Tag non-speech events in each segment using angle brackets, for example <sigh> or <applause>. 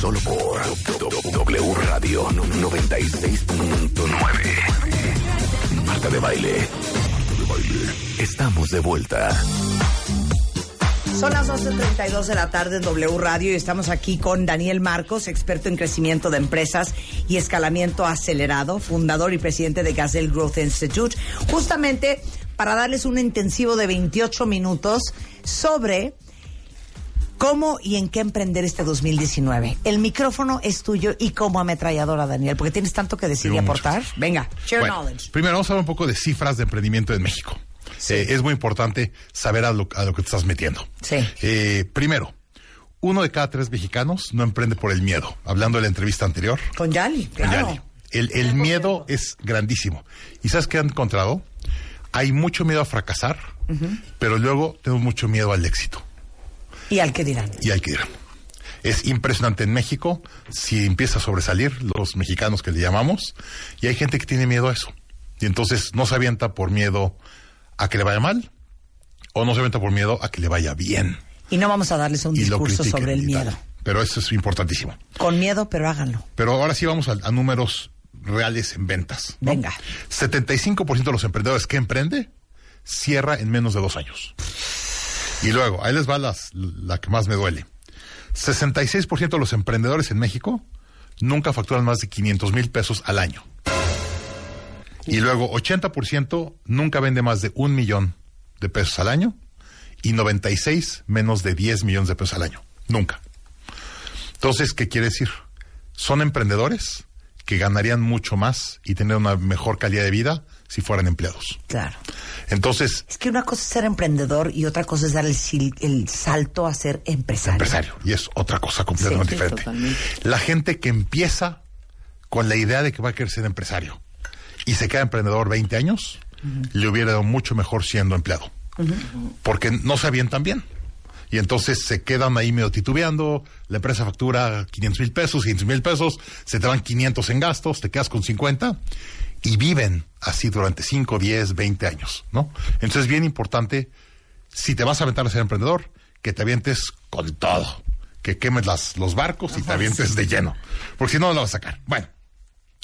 Solo por W Radio 96.9. Marta de Baile. Estamos de vuelta. Son las 12.32 de la tarde en W Radio y estamos aquí con Daniel Marcos, experto en crecimiento de empresas y escalamiento acelerado, fundador y presidente de Gazelle Growth Institute, justamente para darles un intensivo de 28 minutos sobre cómo y en qué emprender este 2019. El micrófono es tuyo y como ametralladora, Daniel, porque tienes tanto que decir y aportar. muchas. Venga, share Bueno, knowledge. primero vamos a hablar un poco de cifras de emprendimiento en México. Eh, es muy importante saber a lo, a lo que te estás metiendo. Sí. Eh, primero, uno de cada tres mexicanos no emprende por el miedo. Hablando de la entrevista anterior, Con Yali, con. El, el miedo es grandísimo. ¿Y sabes qué han encontrado? Hay mucho miedo a fracasar, pero luego tenemos mucho miedo al éxito. ¿Y al que dirán? Y hay que ir. Es impresionante en México si empieza a sobresalir los mexicanos que le llamamos y hay gente que tiene miedo a eso. Y entonces no se avienta por miedo a que le vaya mal o no se avienta por miedo a que le vaya bien. Y no vamos a darles un y discurso sobre el miedo. tal. Pero eso es importantísimo. Con miedo, pero háganlo. Pero ahora sí vamos a, a números reales en ventas. ¿no? Venga. 75% de los emprendedores que emprende cierra en menos de dos años. Y luego, ahí les va las- la que más me duele. 66% de los emprendedores en México nunca facturan más de 500 mil pesos al año. Y luego, 80% nunca vende más de un millón de pesos al año y 96 menos de 10 millones de pesos al año. Nunca. Entonces, ¿qué quiere decir? Son emprendedores que ganarían mucho más y tener una mejor calidad de vida si fueran empleados. Claro. Entonces, Es que una cosa es ser emprendedor y otra cosa es dar el, salto a ser empresario. empresario. Y es otra cosa completamente Sí, diferente. totalmente. La gente que empieza con la idea de que va a querer ser empresario y se queda emprendedor 20 años, le hubiera dado mucho mejor siendo empleado. Porque no se avientan bien. Y entonces se quedan ahí medio titubeando, la empresa factura 500 mil pesos, 500 mil pesos, se te van 500 en gastos, te quedas con 50 y viven así durante 5, 10, 20 años, ¿no? Entonces es bien importante, si te vas a aventar a ser emprendedor, que te avientes con todo, que quemes las, los barcos y te avientes de lleno, porque si no, no la vas a sacar. Bueno,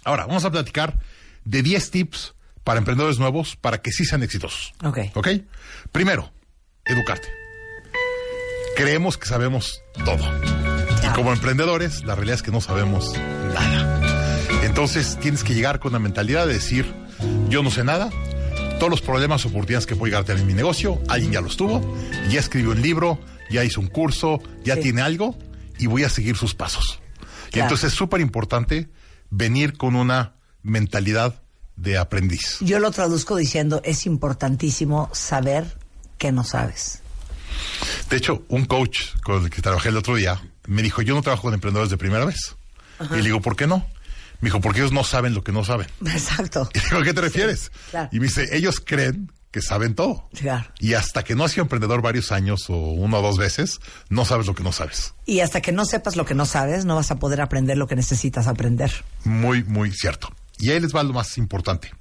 ahora vamos a platicar de 10 tips para emprendedores nuevos para que sí sean exitosos. Ok. ¿Ok? Primero, educarte. Creemos que sabemos todo. Y como emprendedores, la realidad es que no sabemos nada. Entonces tienes que llegar con la mentalidad de decir, yo no sé nada, todos los problemas o oportunidades que puedo llegar a tener en mi negocio, alguien ya los tuvo, ya escribió un libro, ya hizo un curso, ya Sí. tiene algo y voy a seguir sus pasos. Y entonces es súper importante venir con una mentalidad de aprendiz. Yo lo traduzco diciendo, es importantísimo saber que no sabes. De hecho, un coach con el que trabajé el otro día me dijo, yo no trabajo con emprendedores de primera vez. Y le digo, ¿por qué no? Me dijo, porque ellos no saben lo que no saben. <laughs> Exacto. Y digo, ¿a qué te refieres? claro. Y me dice, ellos creen que saben todo. Claro. Y hasta que no has sido emprendedor varios años o una o dos veces, no sabes lo que no sabes. Y hasta que no sepas lo que no sabes, no vas a poder aprender lo que necesitas aprender. Muy, muy cierto. Y ahí les va lo más importante.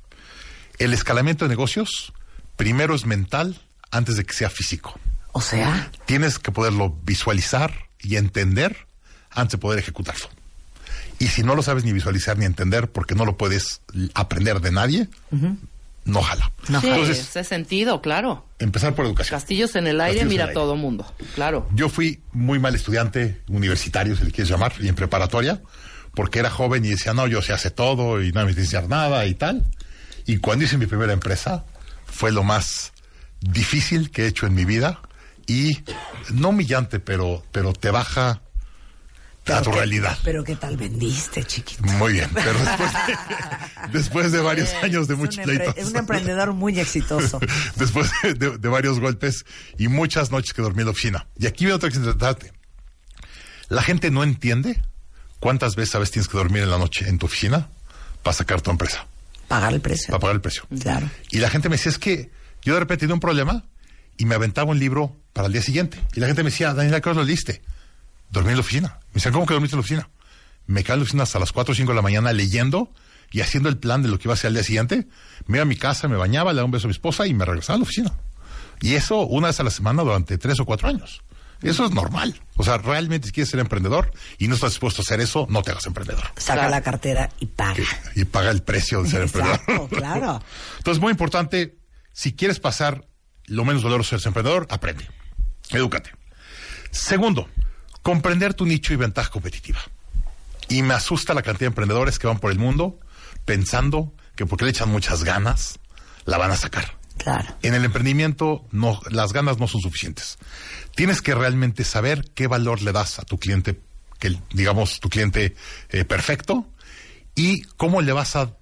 El escalamiento de negocios, primero es mental antes de que sea físico. O sea, tienes que poderlo visualizar y entender antes de poder ejecutarlo. Y si no lo sabes ni visualizar ni entender porque no lo puedes aprender de nadie, no jala. No Sí, Entonces, ese sentido, claro. empezar por educación. Castillos en el aire, Castillos mira el aire. todo mundo, claro. Yo fui muy mal estudiante universitario, si le quieres llamar, y en preparatoria, porque era joven y decía, no, yo sé hace todo y no me enseñar nada y tal. Y cuando hice mi primera empresa, fue lo más difícil que he hecho en mi vida y no humillante, pero, pero te baja a tu qué- realidad. Pero qué tal vendiste, chiquito. Muy bien, pero <laughs> después de, después de varios años de muchos pleitos. Es un emprendedor muy exitoso. <laughs> después de, varios golpes y muchas noches que dormí en la oficina. Y aquí viene otra que interesante. La gente no entiende cuántas veces a veces tienes que dormir en la noche en tu oficina para sacar tu empresa, Pagar el precio. para pagar el precio. Claro. Y la gente me decía, es que yo de repente tenía un problema y me aventaba un libro para el día siguiente. Y la gente me decía, Daniela, ¿qué hora lo leíste? Dormí en la oficina. Me decían, ¿cómo que dormiste en la oficina? Me quedé en la oficina hasta las 4 o 5 de la mañana leyendo y haciendo el plan de lo que iba a hacer al día siguiente. Me iba a mi casa, me bañaba, le daba un beso a mi esposa y me regresaba a la oficina. Y eso una vez a la semana durante tres o cuatro años. Eso es normal. O sea, realmente si quieres ser emprendedor y no estás dispuesto a hacer eso, no te hagas emprendedor. Saca Claro. la cartera y paga. Y paga el precio de ser Exacto, emprendedor. claro. <laughs> Entonces, muy importante, si quieres pasar lo menos doloroso de ser emprendedor, aprende. Edúcate. Segundo, comprender tu nicho y ventaja competitiva. Y me asusta la cantidad de emprendedores que van por el mundo pensando que porque le echan muchas ganas, la van a sacar. Claro. En el emprendimiento, no, las ganas no son suficientes. Tienes que realmente saber qué valor le das a tu cliente, que digamos tu cliente eh, perfecto, y cómo le vas a,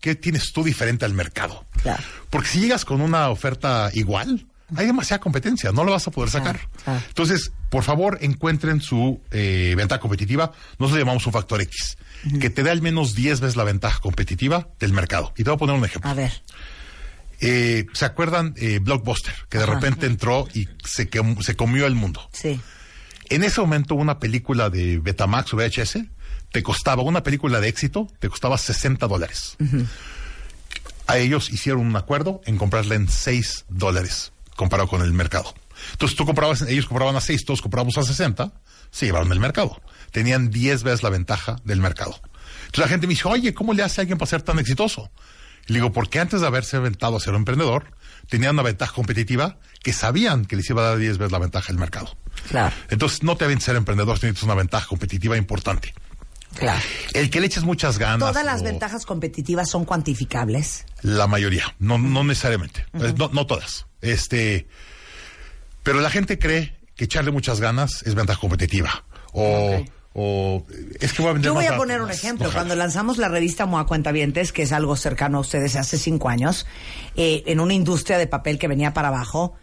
qué tienes tú diferente al mercado. Claro. Porque si llegas con una oferta igual, hay demasiada competencia, no lo vas a poder sacar. Entonces, por favor, encuentren su eh, ventaja competitiva. Nosotros llamamos un factor X, que te dé al menos 10 veces la ventaja competitiva del mercado. Y te voy a poner un ejemplo. A ver. Eh, ¿Se acuerdan eh, Blockbuster? Que de Ajá. repente entró y se comió el mundo. Sí. En ese momento una película de Betamax o VHS te costaba, una película de éxito, te costaba 60 dólares. A ellos hicieron un acuerdo en comprarla en 6 dólares comparado con el mercado. Entonces tú comprabas, ellos compraban a 6, todos compramos a 60, se llevaron el mercado. Tenían 10 veces la ventaja del mercado. Entonces la gente me dice, oye, ¿cómo le hace a alguien para ser tan exitoso? Y le digo, porque antes de haberse aventado a ser un emprendedor, tenían una ventaja competitiva que sabían que les iba a dar 10 veces la ventaja del mercado. Claro. Entonces, no te avientes a ser emprendedor, necesitas una ventaja competitiva importante. Claro. El que le eches muchas ganas. Todas las o- ventajas competitivas son cuantificables. La mayoría, no, no necesariamente, no, no todas. Este, pero la gente cree que echarle muchas ganas es ventaja competitiva. O, es que voy a vender Yo voy más a poner un más- ejemplo. Cuando lanzamos la revista Moa Cuentavientes, que es algo cercano a ustedes hace cinco años, eh, en una industria de papel que venía para abajo,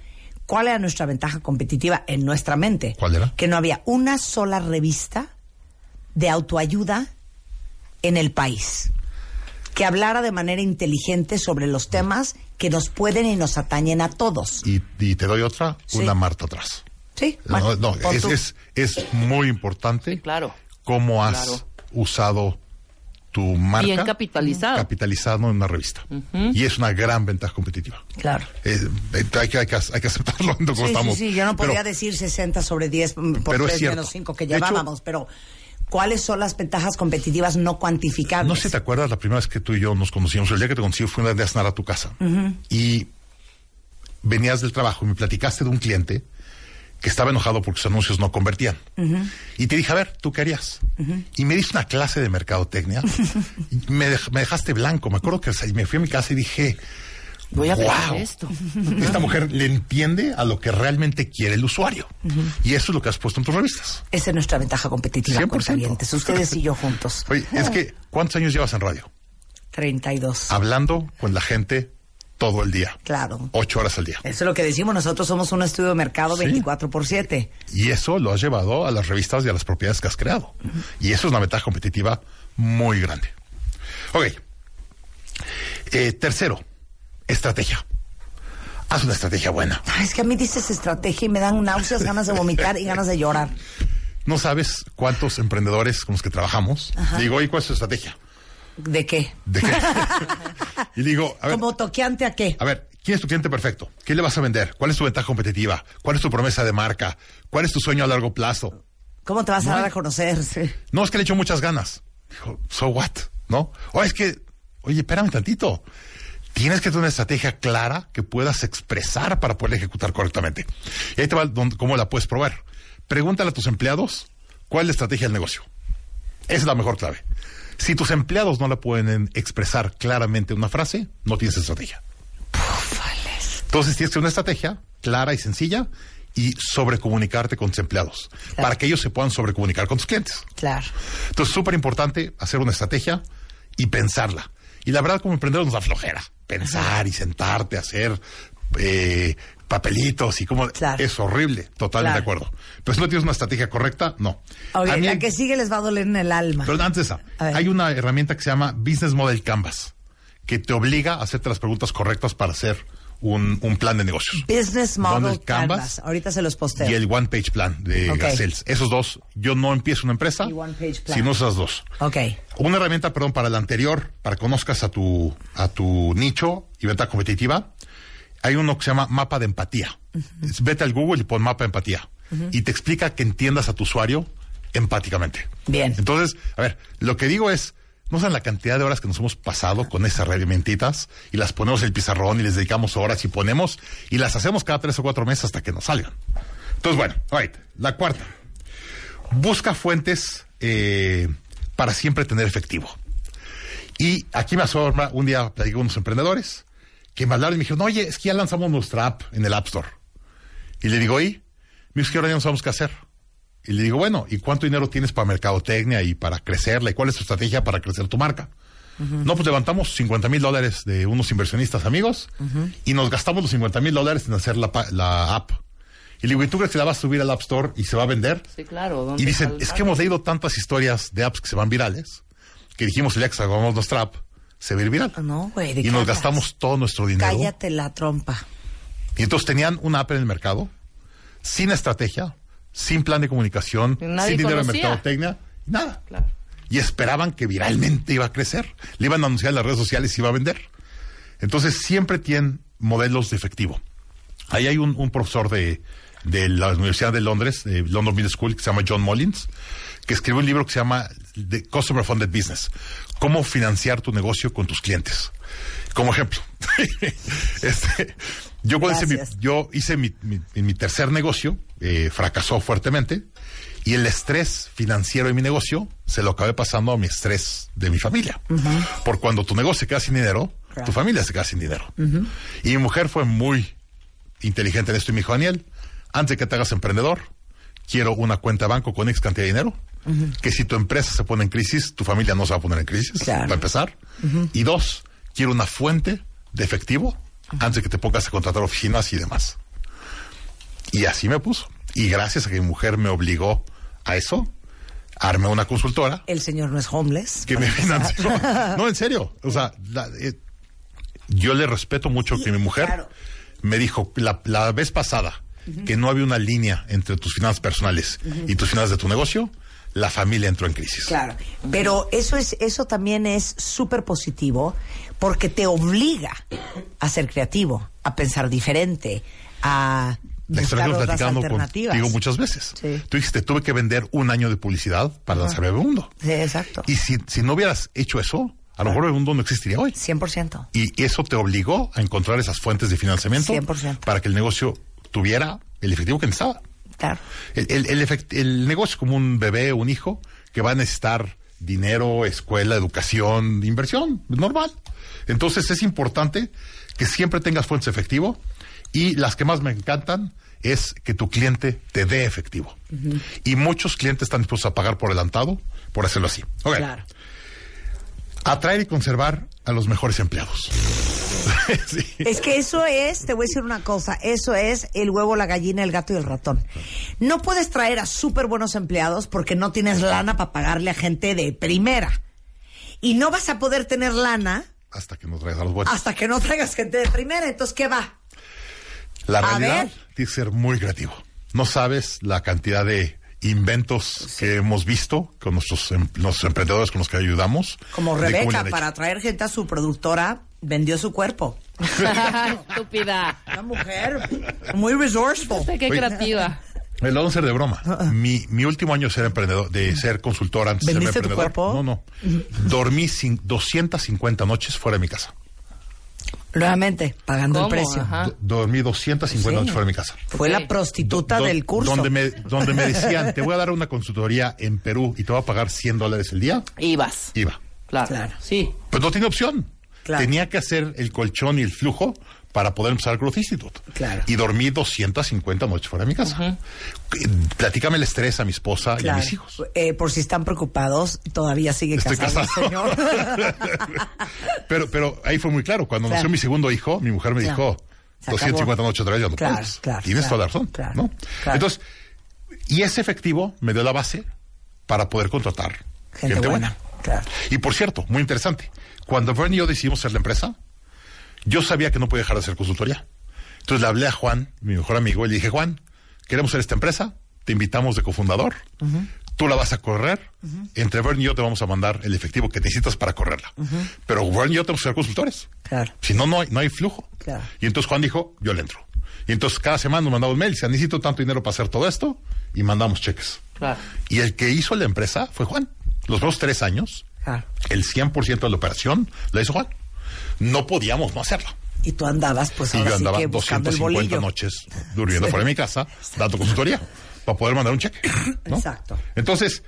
¿cuál era nuestra ventaja competitiva en nuestra mente? ¿Cuál era? Que no había una sola revista de autoayuda en el país que hablara de manera inteligente sobre los temas que nos pueden y nos atañen a todos. Y, y te doy otra, Sí. una Marta atrás. Sí, No, bueno, no, es, es, es muy importante Claro. cómo has Claro. usado tu marca Bien capitalizado. capitalizado en una revista. Y es una gran ventaja competitiva. Claro. Eh, hay, que, hay, que, hay que aceptarlo como Sí, sí, estamos. sí, yo no podía Pero- decir 60 sobre 10 mm, por Pero es 3 cierto. menos 5 que llevábamos, pero ¿cuáles son las ventajas competitivas no cuantificables? No sé si te acuerdas la primera vez que tú y yo nos conocimos. El día que te conocí fue una de a cenar a tu casa. Y venías del trabajo y me platicaste de un cliente que estaba enojado porque sus anuncios no convertían. Y te dije, a ver, ¿tú qué harías? Y me diste una clase de mercadotecnia. <laughs> y me, dej- me dejaste blanco. Me acuerdo que me fui a mi casa y dije, Voy a Wow. esto. esta mujer le entiende a lo que realmente quiere el usuario. Y eso es lo que has puesto en tus revistas. Esa es nuestra ventaja competitiva, 100%. cuentavientes. Ustedes y yo juntos. Oye, es que, ¿cuántos años llevas en radio? 32. Hablando con la gente todo el día. Claro. Ocho horas al día. Eso es lo que decimos. Nosotros somos un estudio de mercado Sí. 24 por 7. Y eso lo has llevado a las revistas y a las propiedades que has creado. Y eso es una ventaja competitiva muy grande. Ok. Eh, tercero, estrategia. Haz una estrategia buena. Ay, es que a mí dices estrategia y me dan náuseas, ganas de vomitar y ganas de llorar. No sabes cuántos emprendedores con los que trabajamos. Digo, oye, ¿cuál es tu estrategia? ¿De qué? ¿De qué? <laughs> y digo, a ver, ¿Como toqueante a qué? a ver, ¿quién es tu cliente perfecto? ¿Qué le vas a vender? ¿Cuál es tu ventaja competitiva? ¿Cuál es tu promesa de marca? ¿Cuál es tu sueño a largo plazo? ¿Cómo te vas a dar a conocer? Sí. No, es que le echo muchas ganas. Dijo, so what? ¿No? O es que, oye, espérame tantito. Tienes que tener una estrategia clara que puedas expresar para poder ejecutar correctamente. Y ahí te va cómo la puedes probar. Pregúntale a tus empleados cuál es la estrategia del negocio. Esa es la mejor clave. Si tus empleados no la pueden expresar claramente en una frase, no tienes estrategia. Entonces tienes que tener una estrategia clara y sencilla y sobrecomunicarte con tus empleados, Claro. para que ellos se puedan sobrecomunicar con tus clientes. Claro. Entonces, súper importante hacer una estrategia y pensarla. Y la verdad, como emprendedor nos da flojera. Pensar y sentarte, hacer eh, papelitos y como... Claro. Es horrible, totalmente Claro. de acuerdo. Pero si no tienes una estrategia correcta, no. Mí- la que sigue les va a doler en el alma. Pero antes de esa, hay una herramienta que se llama Business Model Canvas, que te obliga a hacerte las preguntas correctas para hacer un, un plan de negocios. Business Model Canvas. Canvas Ahorita se los posteo. Y el One Page Plan de Ok. Gazelles. Esos dos, yo no empiezo una empresa Y One Page Plan. si no esas dos. Ok. Una herramienta, perdón, para la anterior, para que conozcas a tu, a tu nicho y venta competitiva. Hay uno que se llama mapa de empatía. Vete al Google y pon mapa de empatía. Y te explica que entiendas a tu usuario empáticamente. Bien. Entonces, a ver, lo que digo es, no saben la cantidad de horas que nos hemos pasado con esas herramientitas y las ponemos en el pizarrón y les dedicamos horas y ponemos y las hacemos cada tres o cuatro meses hasta que nos salgan. Entonces, bueno, la cuarta. Busca fuentes eh, para siempre tener efectivo. Y aquí me asombra, un día platicé con unos emprendedores que me hablaron y me dijeron, oye, es que ya lanzamos nuestra app en el App Store. Y le digo, ¿y? Me dijo, que ahora ya no sabemos qué hacer. Y le digo, bueno, ¿y cuánto dinero tienes para mercadotecnia y para crecerla? ¿Y cuál es tu estrategia para crecer tu marca? No, pues levantamos 50 mil dólares de unos inversionistas amigos y nos gastamos los 50 mil dólares en hacer la, la app. Y le digo, ¿y tú crees que la vas a subir al App Store y se va a vender? Sí, claro. ¿dónde Y dicen, es que hemos leído tantas historias de apps que se van virales, que dijimos el día que sacamos nuestra app, se va a ir viral. No, güey, ¿de Y nos gastamos todo nuestro dinero. Cállate la trompa. Y entonces tenían una app en el mercado, sin estrategia, sin plan de comunicación, nadie sin dinero de mercadotecnia, nada. Claro. Y esperaban que viralmente iba a crecer. Le iban a anunciar en las redes sociales y iba a vender. Entonces siempre tienen modelos de efectivo. Ahí hay un, un profesor de, de la Universidad de Londres, de London Business School, que se llama John Mullins, que escribió un libro que se llama The Customer Funded Business. Cómo financiar tu negocio con tus clientes. Como ejemplo, <laughs> este, yo, cuando hice mi, Gracias. yo hice mi, mi- mi tercer negocio, eh, fracasó fuertemente, y el estrés financiero de mi negocio se lo acabé pasando a mi estrés de mi familia. Por cuando tu negocio se queda sin dinero, Claro. tu familia se queda sin dinero. Y mi mujer fue muy inteligente en esto y me dijo, Daniel, antes de que te hagas emprendedor, quiero una cuenta de banco con X cantidad de dinero, que si tu empresa se pone en crisis, tu familia no se va a poner en crisis, Claro. para empezar. Y dos, quiero una fuente de efectivo antes de que te pongas a contratar oficinas y demás. Y así me puso. Y gracias a que mi mujer me obligó a eso, armé una consultora El señor no es homeless. que me financió. <laughs> No, en serio. O sea, la- eh, yo le respeto mucho que mi mujer Claro. me dijo la, la vez pasada que no había una línea entre tus finanzas personales y tus finanzas de tu negocio, la familia entró en crisis. Claro, pero eso es eso también es súper positivo porque te obliga a ser creativo, a pensar diferente, a Otras platicando contigo muchas veces. Sí. Tú dijiste, tuve que vender un año de publicidad para lanzar Bebemundo. Sí, exacto. Y si, si no hubieras hecho eso, a lo mejor Bebemundo no existiría hoy. 100%. Y eso te obligó a encontrar esas fuentes de financiamiento 100%. para que el negocio tuviera el efectivo que necesitaba. Claro. El, el, el efect- el negocio es como un bebé, un hijo, que va a necesitar dinero, escuela, educación, inversión, normal. Entonces es importante que siempre tengas fuentes de efectivo y las que más me encantan es que tu cliente te dé efectivo. Y muchos clientes están dispuestos a pagar por adelantado por hacerlo así. Ok. Claro. Atraer y conservar a los mejores empleados. <laughs> Sí. Es que eso es, te voy a decir una cosa, eso es el huevo, la gallina, el gato y el ratón. No puedes traer a súper buenos empleados porque no tienes lana para pagarle a gente de primera. Y no vas a poder tener lana Hasta que nos traigas a los buenos. hasta que no traigas gente de primera. Entonces, ¿qué va? La A realidad ver. tiene que ser muy creativo. No sabes la cantidad de inventos que hemos visto con nuestros, em- los emprendedores con los que ayudamos. Como Rebeca, para traer gente a su productora, vendió su cuerpo. <laughs> Estúpida. Una mujer muy resourceful. Qué Oye. creativa. Me lo van a hacer de broma. Mi, mi último año de ser emprendedor, de ser consultor antes de ser ¿Vendiste tu emprendedor. cuerpo? No, no. Dormí sin, 250 noches fuera de mi casa. Nuevamente, pagando ¿Cómo? el precio. Dormí 250 Sí. noches fuera de mi casa. Fue la prostituta Do- del curso. Donde me, donde me decían, <laughs> te voy a dar una consultoría en Perú y te voy a pagar 100 dólares el día. Ibas. Iba. Claro. Claro. Sí. Pues no tiene opción. Claro. Tenía que hacer el colchón y el flujo para poder empezar Growth Institute. Claro. Y dormí 250 noches fuera de mi casa. Platícame el estrés a mi esposa y a mis hijos. Eh, por si están preocupados, todavía sigue Estoy casado, casado. el señor. <laughs> Pero, pero ahí fue muy claro. Cuando Claro. nació mi segundo hijo, mi mujer me dijo, Se 250 acabó. noches otra vez ya no Claro, puedes. claro, Tienes toda la razón. Entonces, y ese efectivo me dio la base para poder contratar Gente, gente, buena. Y por cierto, muy interesante, cuando Vern y yo decidimos ser la empresa, yo sabía que no podía dejar de hacer consultoría. Entonces le hablé a Juan, mi mejor amigo, y le dije, Juan, queremos ser esta empresa, te invitamos de cofundador, tú la vas a correr, entre Vern y yo te vamos a mandar el efectivo que necesitas para correrla. Pero Vern y yo tenemos que ser consultores. Claro. Si no, no hay, no hay flujo. Claro. Y entonces Juan dijo, yo le entro. Y entonces cada semana nos mandaba un mail, dice, necesito tanto dinero para hacer todo esto, y mandamos cheques. Claro. Y el que hizo la empresa fue Juan. Los primeros tres años, el 100% de la operación la hizo Juan. No podíamos no hacerla. Y tú andabas, pues Y ahora yo sí andaba que buscando el 250 bolillo. noches durmiendo fuera de mi casa, <laughs> dando consultoría, para poder mandar un cheque. ¿no? Exacto. Entonces,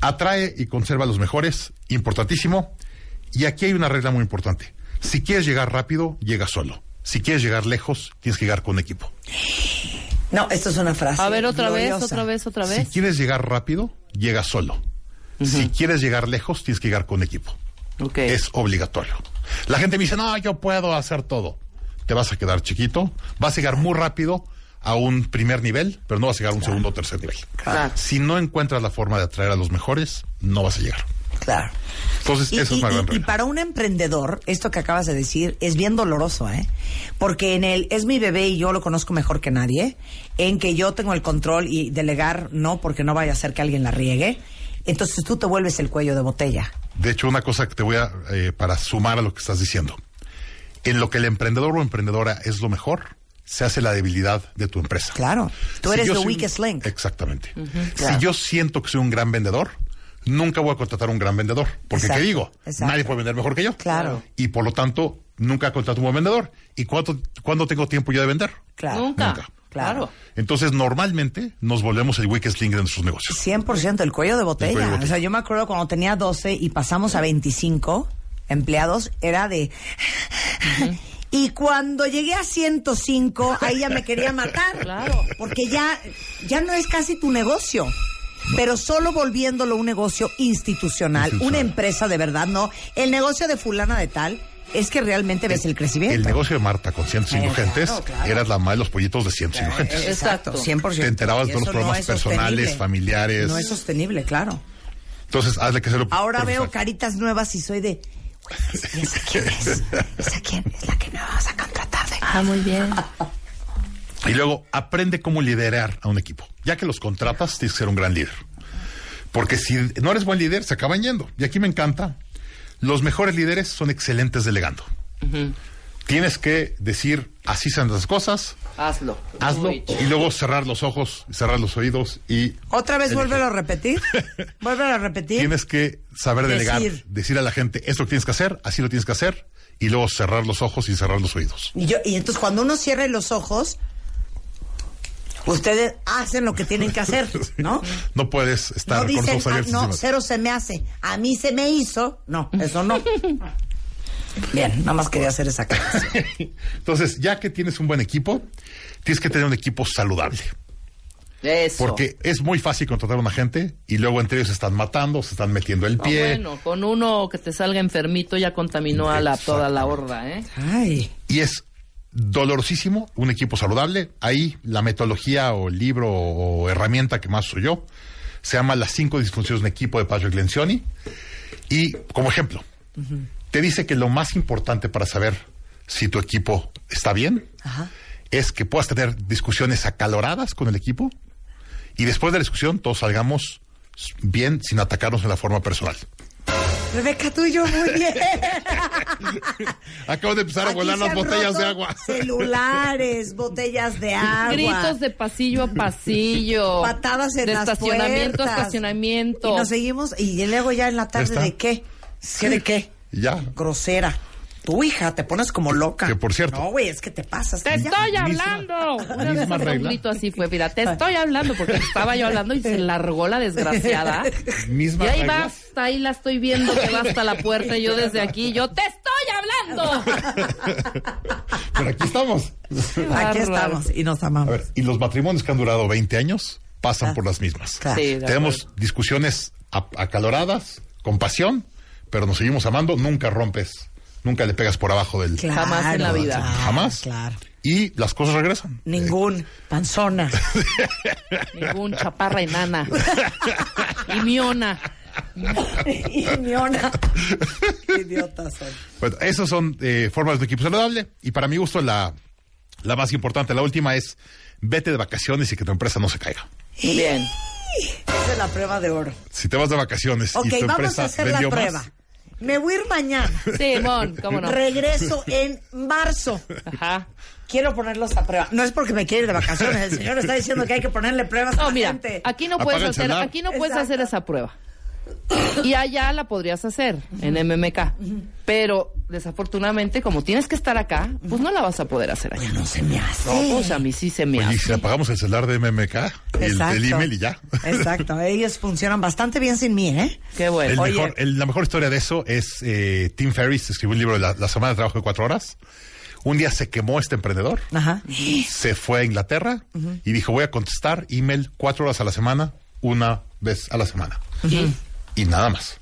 atrae y conserva a los mejores, importantísimo. Y aquí hay una regla muy importante. Si quieres llegar rápido, llega solo. Si quieres llegar lejos, tienes que llegar con equipo. No, esto es una frase. A ver, otra vez, otra vez, otra Si vez. quieres llegar rápido, llega solo. Si quieres llegar lejos, tienes que llegar con equipo. Ok. Es obligatorio. La gente me dice, no, yo puedo hacer todo. Te vas a quedar chiquito, vas a llegar muy rápido a un primer nivel, pero no vas a llegar a un segundo o tercer nivel. Claro. Si no encuentras la forma de atraer a los mejores, no vas a llegar. Claro. Entonces, Y, eso y- es una gran y- y para un emprendedor, esto que acabas de decir es bien doloroso, ¿eh? Porque en el es mi bebé y yo lo conozco mejor que nadie, en que yo tengo el control y delegar no, porque no vaya a ser que alguien la riegue. Entonces tú te vuelves el cuello de botella. De hecho, una cosa que te voy a, eh, para sumar a lo que estás diciendo. En lo que el emprendedor o emprendedora es lo mejor, se hace la debilidad de tu empresa. Claro. Tú Si eres the soy weakest link. Exactamente. claro. Si yo siento que soy un gran vendedor, nunca voy a contratar a un gran vendedor. Porque, Exacto, ¿qué digo? exacto. Nadie puede vender mejor que yo. Claro. Y por lo tanto, nunca contrato un buen vendedor. ¿Y cuánto, cuándo tengo tiempo yo de vender? Claro. Nunca. Nunca. Claro. Entonces, normalmente nos volvemos el weakest link de nuestros negocios. 100% el cuello de botella. El cuello de botella. O sea, yo me acuerdo cuando tenía 12 y pasamos a 25 empleados, era de... <laughs> Y cuando llegué a 105, ahí ya me quería matar. Claro. Porque ya, ya no es casi tu negocio. Pero solo volviéndolo un negocio institucional, Institucional. una empresa de verdad, no. El negocio de fulana de tal es que realmente ves el crecimiento. El negocio de Marta con 105 Eh, claro, gentes claro. era la madre de los pollitos de 105 gentes. Exacto, Exacto. 100%. Te enterabas de los problemas es personales, familiares. No es sostenible, claro. Entonces, hazle que hacerlo. Ahora veo caritas nuevas y soy de. "Güey, ¿Y esa quién es? <laughs> ¿Esa quién? Es la que me vas a contratar. de-". Ah, muy bien. Y luego aprende cómo liderar a un equipo. Ya que los contratas, tienes que ser un gran líder. Porque si no eres buen líder, se acaban yendo. Y aquí me encanta. Los mejores líderes son excelentes delegando. Tienes que decir, así son las cosas, Hazlo. hazlo, Uy, y luego cerrar los ojos, cerrar los oídos y... Otra vez, vuélvelo a repetir. <laughs> Vuélvelo a repetir. Tienes que saber delegar, Decir. decir a la gente, esto lo tienes que hacer, así lo tienes que hacer, y luego cerrar los ojos y cerrar los oídos. Y, yo, y entonces, cuando uno cierre los ojos, ustedes hacen lo que tienen que hacer, <laughs> ¿no? No puedes estar No con los dicen, ojos "Ah, abiertos no, encima". cero se me hace. A mí se me hizo. No, eso no. Bien, nada más quería hacer esa aclaración. <laughs> Entonces, ya que tienes un buen equipo, tienes que tener un equipo saludable. Eso. Porque es muy fácil contratar a una gente y luego entre ellos se están matando, se están metiendo el No, pie. bueno, con uno que te salga enfermito ya contaminó a la, toda la horda, ¿eh? Ay. Y es dolorosísimo un equipo saludable. Ahí la metodología o el libro o herramienta que más uso yo se llama Las cinco disfunciones de equipo de Patrick Lencioni. Y como ejemplo, te dice que lo más importante para saber si tu equipo está bien Ajá. es que puedas tener discusiones acaloradas con el equipo y después de la discusión todos salgamos bien sin atacarnos en la forma personal. Rebeca, tú y yo muy bien. <laughs> Acabo de empezar a Aquí volar las botellas de agua. Celulares, botellas de agua. Gritos de pasillo a pasillo. Patadas en de las estacionamiento a estacionamiento. Y nos seguimos, y luego ya en la tarde, está. ¿de qué? ¿Qué de qué? Ya. Grosera. Tu hija, te pones como loca. Que, por cierto- No, güey, es que te pasas. ¡Te ya. estoy Misma- hablando! Una vez misma hasta un regla. así fue, mira, te estoy hablando, porque estaba yo hablando y se largó la desgraciada. Misma y ahí regla. va hasta ahí la estoy viendo que va hasta la puerta y yo desde aquí, yo te estoy hablando. Pero aquí estamos. Aquí estamos y nos A amamos. ver, y los matrimonios que han durado 20 años pasan Ah. por las mismas. Claro. Sí, Tenemos acuerdo. discusiones a- acaloradas, con pasión, pero nos seguimos amando, nunca rompes, nunca le pegas por abajo del... Claro, Jamás en la vida. claro, Jamás. Claro. Y las cosas regresan. Ningún panzona. <laughs> Ningún chaparra enana. <laughs> <laughs> Y miona. y miona. Idiotas son. Bueno, esas son eh, formas de equipo saludable. Y para mi gusto, la, la más importante, la última es vete de vacaciones y que tu empresa no se caiga. Bien. Esa es la prueba de oro. Si te vas de vacaciones y tu vamos empresa a hacer la prueba. más, Me voy a ir mañana. <laughs> Simón, cómo no. Regreso en marzo. Ajá. Quiero ponerlos a prueba. No es porque me quiere ir de vacaciones. El señor está diciendo que hay que ponerle pruebas a No, la mira, gente. aquí no puedes hacer, aquí no puedes Exacto. hacer esa prueba. Y allá la podrías hacer en MMK. Pero desafortunadamente, como tienes que estar acá, pues no la vas a poder hacer allá. No se me hace. No, pues a mí sí se me oye, y si hace. apagamos el celular de MMK, el, Exacto. el email y ya. Exacto. <laughs> Ellos funcionan bastante bien sin mí, ¿eh? Qué El bueno. Oye. mejor- el- la mejor historia de eso es eh, Tim Ferriss, escribió un libro de la, la semana de trabajo de cuatro horas. Un día se quemó este emprendedor, Ajá. se fue a Inglaterra y dijo voy a contestar email cuatro horas a la semana, una vez a la semana. Y nada más.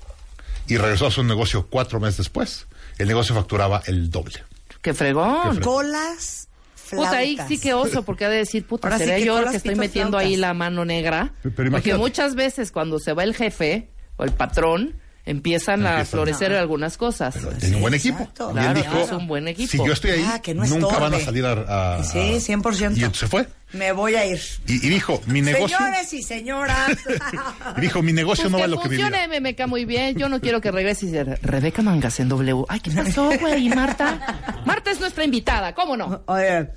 Y regresó a su negocio cuatro meses después. El negocio facturaba el doble. Qué fregón. Colas, flautas. Puta, ahí sí que oso, porque ha de decir, puta, Ahora sí seré que yo el colas, que estoy metiendo flautas. ahí la mano negra. Pero porque muchas veces cuando se va el jefe o el patrón, empiezan, a Empiezan. florecer algunas cosas. Tiene un buen equipo. exacto. Y él Claro, dijo, es un buen equipo. Si yo estoy ahí, Ah, que no nunca estorbe. van a salir a... a- Sí, a- 100%. Y se fue. Me voy a ir. Y, y dijo, mi negocio... Señores y señoras. <laughs> y dijo, mi negocio Pues no que vale lo que mi vida. MMK muy bien. Yo no quiero que regrese y dice, Rebeca Mangas en W. Ay, ¿qué pasó, güey? ¿Y Marta? Marta es nuestra invitada, ¿cómo no? Oye,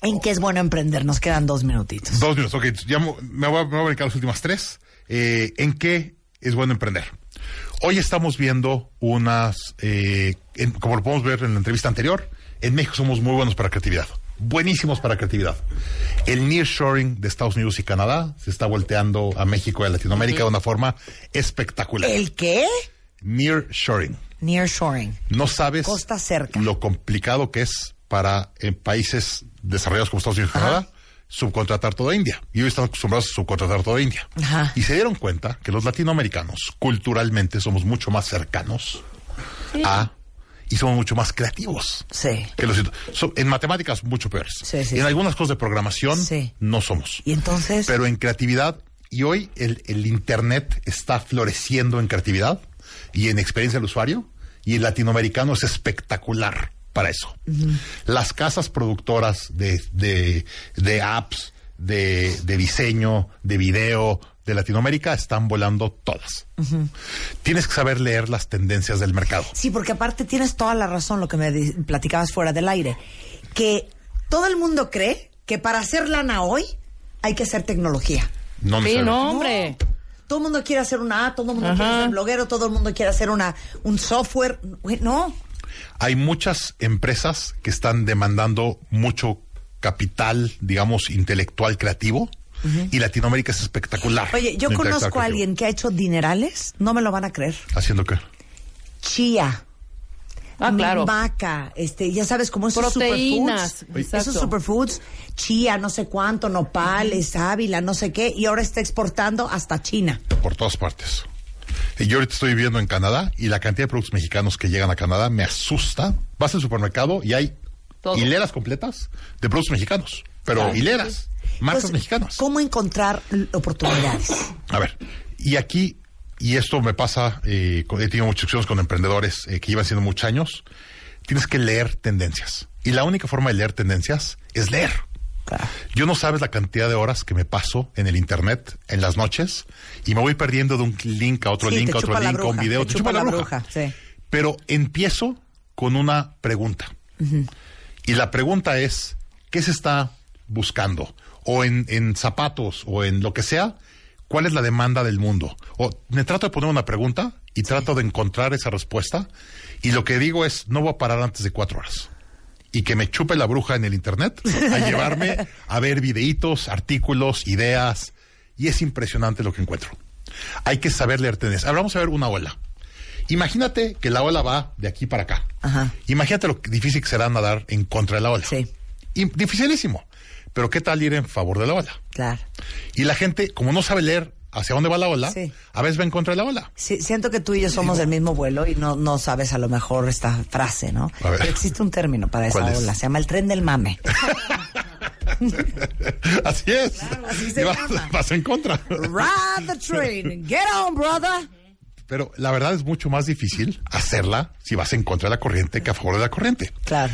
¿en qué es bueno emprender? Nos quedan dos minutitos. Dos minutos, ok. Ya me voy a, me voy a brincar las últimas tres. Eh, ¿En qué es bueno emprender? Hoy estamos viendo unas, eh, en- como lo podemos ver en la entrevista anterior, en México somos muy buenos para creatividad. Buenísimos para creatividad. El nearshoring de Estados Unidos y Canadá se está volteando a México y a Latinoamérica de una forma espectacular. ¿El qué? Nearshoring. Nearshoring. No sabes Costa cerca. lo complicado que es para en países desarrollados como Estados Unidos y Canadá subcontratar toda India. Y hoy están acostumbrados a subcontratar toda India. Ajá. Y se dieron cuenta que los latinoamericanos culturalmente somos mucho más cercanos a y somos mucho más creativos. Sí. Que los, so- en matemáticas mucho peores. Sí, sí, en algunas cosas de programación no somos. Y entonces. Pero en creatividad, y hoy el, el Internet está floreciendo en creatividad y en experiencia del usuario, y el latinoamericano es espectacular para eso. Las casas productoras de, de, de apps, de, de diseño, de video de Latinoamérica están volando todas. Tienes que saber leer las tendencias del mercado. Sí, porque aparte tienes toda la razón lo que me platicabas fuera del aire. Que todo el mundo cree que para hacer lana hoy hay que hacer tecnología. No Sí, no, hombre. Todo el mundo quiere hacer una app, todo el mundo Ajá. quiere ser bloguero, todo el mundo quiere hacer una, un software. No. Hay muchas empresas que están demandando mucho capital, digamos, intelectual creativo. Y Latinoamérica es espectacular. Oye, yo conozco a alguien que ha hecho dinerales, no me lo van a creer. ¿Haciendo qué? Chía. Ah, claro. Maca, este, ya sabes cómo esos Proteínas, superfoods, exacto. esos superfoods, chía, no sé cuánto, nopales, ávila, no sé qué, y ahora está exportando hasta China. Por todas partes. Yo ahorita estoy viviendo en Canadá y la cantidad de productos mexicanos que llegan a Canadá me asusta. Vas al supermercado y hay Todo. hileras completas de productos mexicanos. Pero Claro. hileras, marcas Entonces, mexicanas. ¿Cómo encontrar oportunidades? A ver, y aquí, y esto me pasa, eh, he tenido muchas discusiones con emprendedores eh, que llevan siendo muchos años, tienes que leer tendencias. Y la única forma de leer tendencias es leer. Yo no sabes la cantidad de horas que me paso en el internet en las noches y me voy perdiendo de un link a otro Sí, link, a otro link, a un video, te chupa la bruja, sí. Pero empiezo con una pregunta. Y la pregunta es, ¿qué se está buscando? O en, en zapatos o en lo que sea, ¿cuál es la demanda del mundo? O me trato de poner una pregunta y trato de encontrar esa respuesta. Y lo que digo es, no voy a parar antes de cuatro horas. Y que me chupe la bruja en el internet a <laughs> llevarme a ver videitos, artículos, ideas. Y es impresionante lo que encuentro. Hay que saber leer tendencias. Ahora vamos a ver una ola. Imagínate que la ola va de aquí para acá. Ajá. Imagínate lo difícil que será nadar en contra de la ola. Sí. Y dificilísimo. Pero ¿qué tal ir en favor de la ola? Claro. Y la gente, como no sabe leer hacia dónde va la ola, Sí. a veces va en contra de la ola. Sí, siento que tú y yo somos del mismo vuelo y no, no sabes a lo mejor esta frase, ¿no? A ver. Pero existe un término para esa ola, se llama el tren del mame. <laughs> Así es. así se vas, llama. vas en contra. Ride the train, get on, brother. Pero la verdad es mucho más difícil hacerla si vas en contra de la corriente que a favor de la corriente. Claro.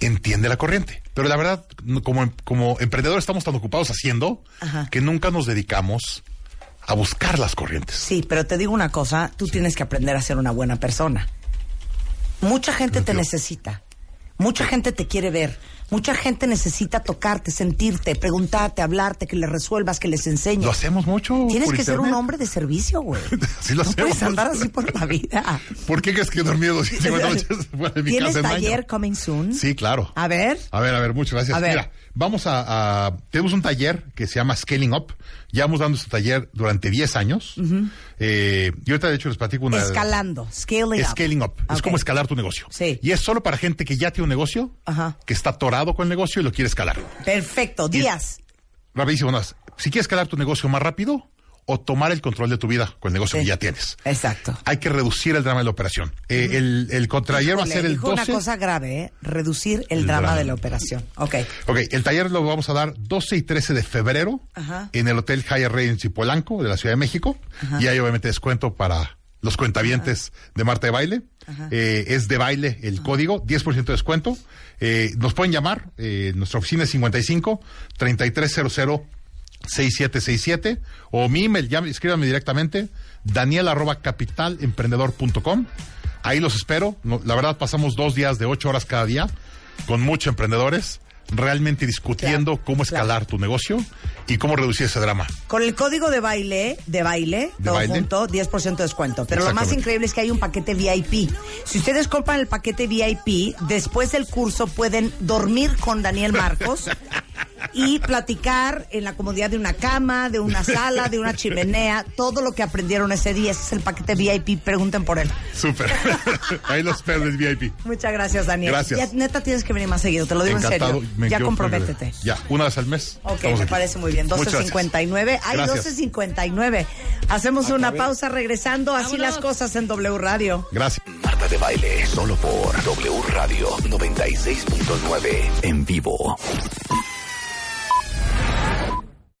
Entiende la corriente. Pero la verdad, como, como emprendedores estamos tan ocupados haciendo Ajá. que nunca nos dedicamos a buscar las corrientes. Sí, pero te digo una cosa, tú tienes que aprender a ser una buena persona. Mucha gente te necesita. Mucha gente te quiere ver. Mucha gente necesita tocarte, sentirte, preguntarte, hablarte, que les resuelvas, que les enseñes. Lo hacemos mucho. Tienes que ser un hombre de servicio, güey. <laughs> Sí lo no hacemos. puedes andar así por la vida. ¿Por qué crees que he dormido 250 noches fuera de mi ¿Tienes casa taller coming soon? Sí, claro. A ver. A ver, a ver, muchas gracias. A ver. Mira, vamos a, a- Tenemos un taller que se llama Scaling Up. Llevamos dando este taller durante 10 años. Eh, y ahorita, de hecho, les platico una... Escalando, scaling up. Scaling Up. Es como escalar tu negocio. Sí. Y es solo para gente que ya tiene un negocio, Ajá. que está atorado con el negocio y lo quiere escalar. Perfecto, días. Rapidísimo, nada más. Si quieres escalar tu negocio más rápido o tomar el control de tu vida con el negocio Sí. que ya tienes. Exacto. Hay que reducir el drama de la operación. Eh, el, el contrataller va a ser el dijo 12. una cosa grave, ¿eh? Reducir el, El drama, drama. de la operación. Ok. Ok, el taller lo vamos a dar 12 y 13 de febrero Ajá. en el Hotel Hyatt Regency Polanco de la Ciudad de México. Y hay obviamente descuento para los cuentavientes de Marta de Baile. Eh, es de baile el código, 10% de descuento. Eh, nos pueden llamar, eh, nuestra oficina es 55 3300 6767 o mi email, llame- escríbanme directamente, daniel arroba capitalemprendedor.com. Ahí los espero. No, la verdad, pasamos dos días de ocho horas cada día con muchos emprendedores, realmente discutiendo Claro, cómo escalar tu negocio y cómo reducir ese drama. Con el código de baile, de baile, De todo baile. junto, 10% de descuento. Pero lo más increíble es que hay un paquete VIP. Si ustedes compran el paquete VIP, después del curso pueden dormir con Daniel Marcos <laughs> y platicar en la comodidad de una cama, de una sala, de una chimenea, todo lo que aprendieron ese día. Ese es el paquete VIP. Pregunten por él. Súper. <laughs> Ahí los el VIP. Muchas gracias, Daniel. Gracias. Ya, neta, tienes que venir más seguido. Te lo digo Encantado. en serio. Me ya comprométete. Ya, una vez al mes. Ok, me aquí. parece muy bien. Muchas gracias. 12.59. Ay, Gracias. 12.59. Hacemos una pausa regresando. Así Vámonos. las cosas en W Radio. Gracias. Marta de Baile, solo por W Radio 96.9 en vivo.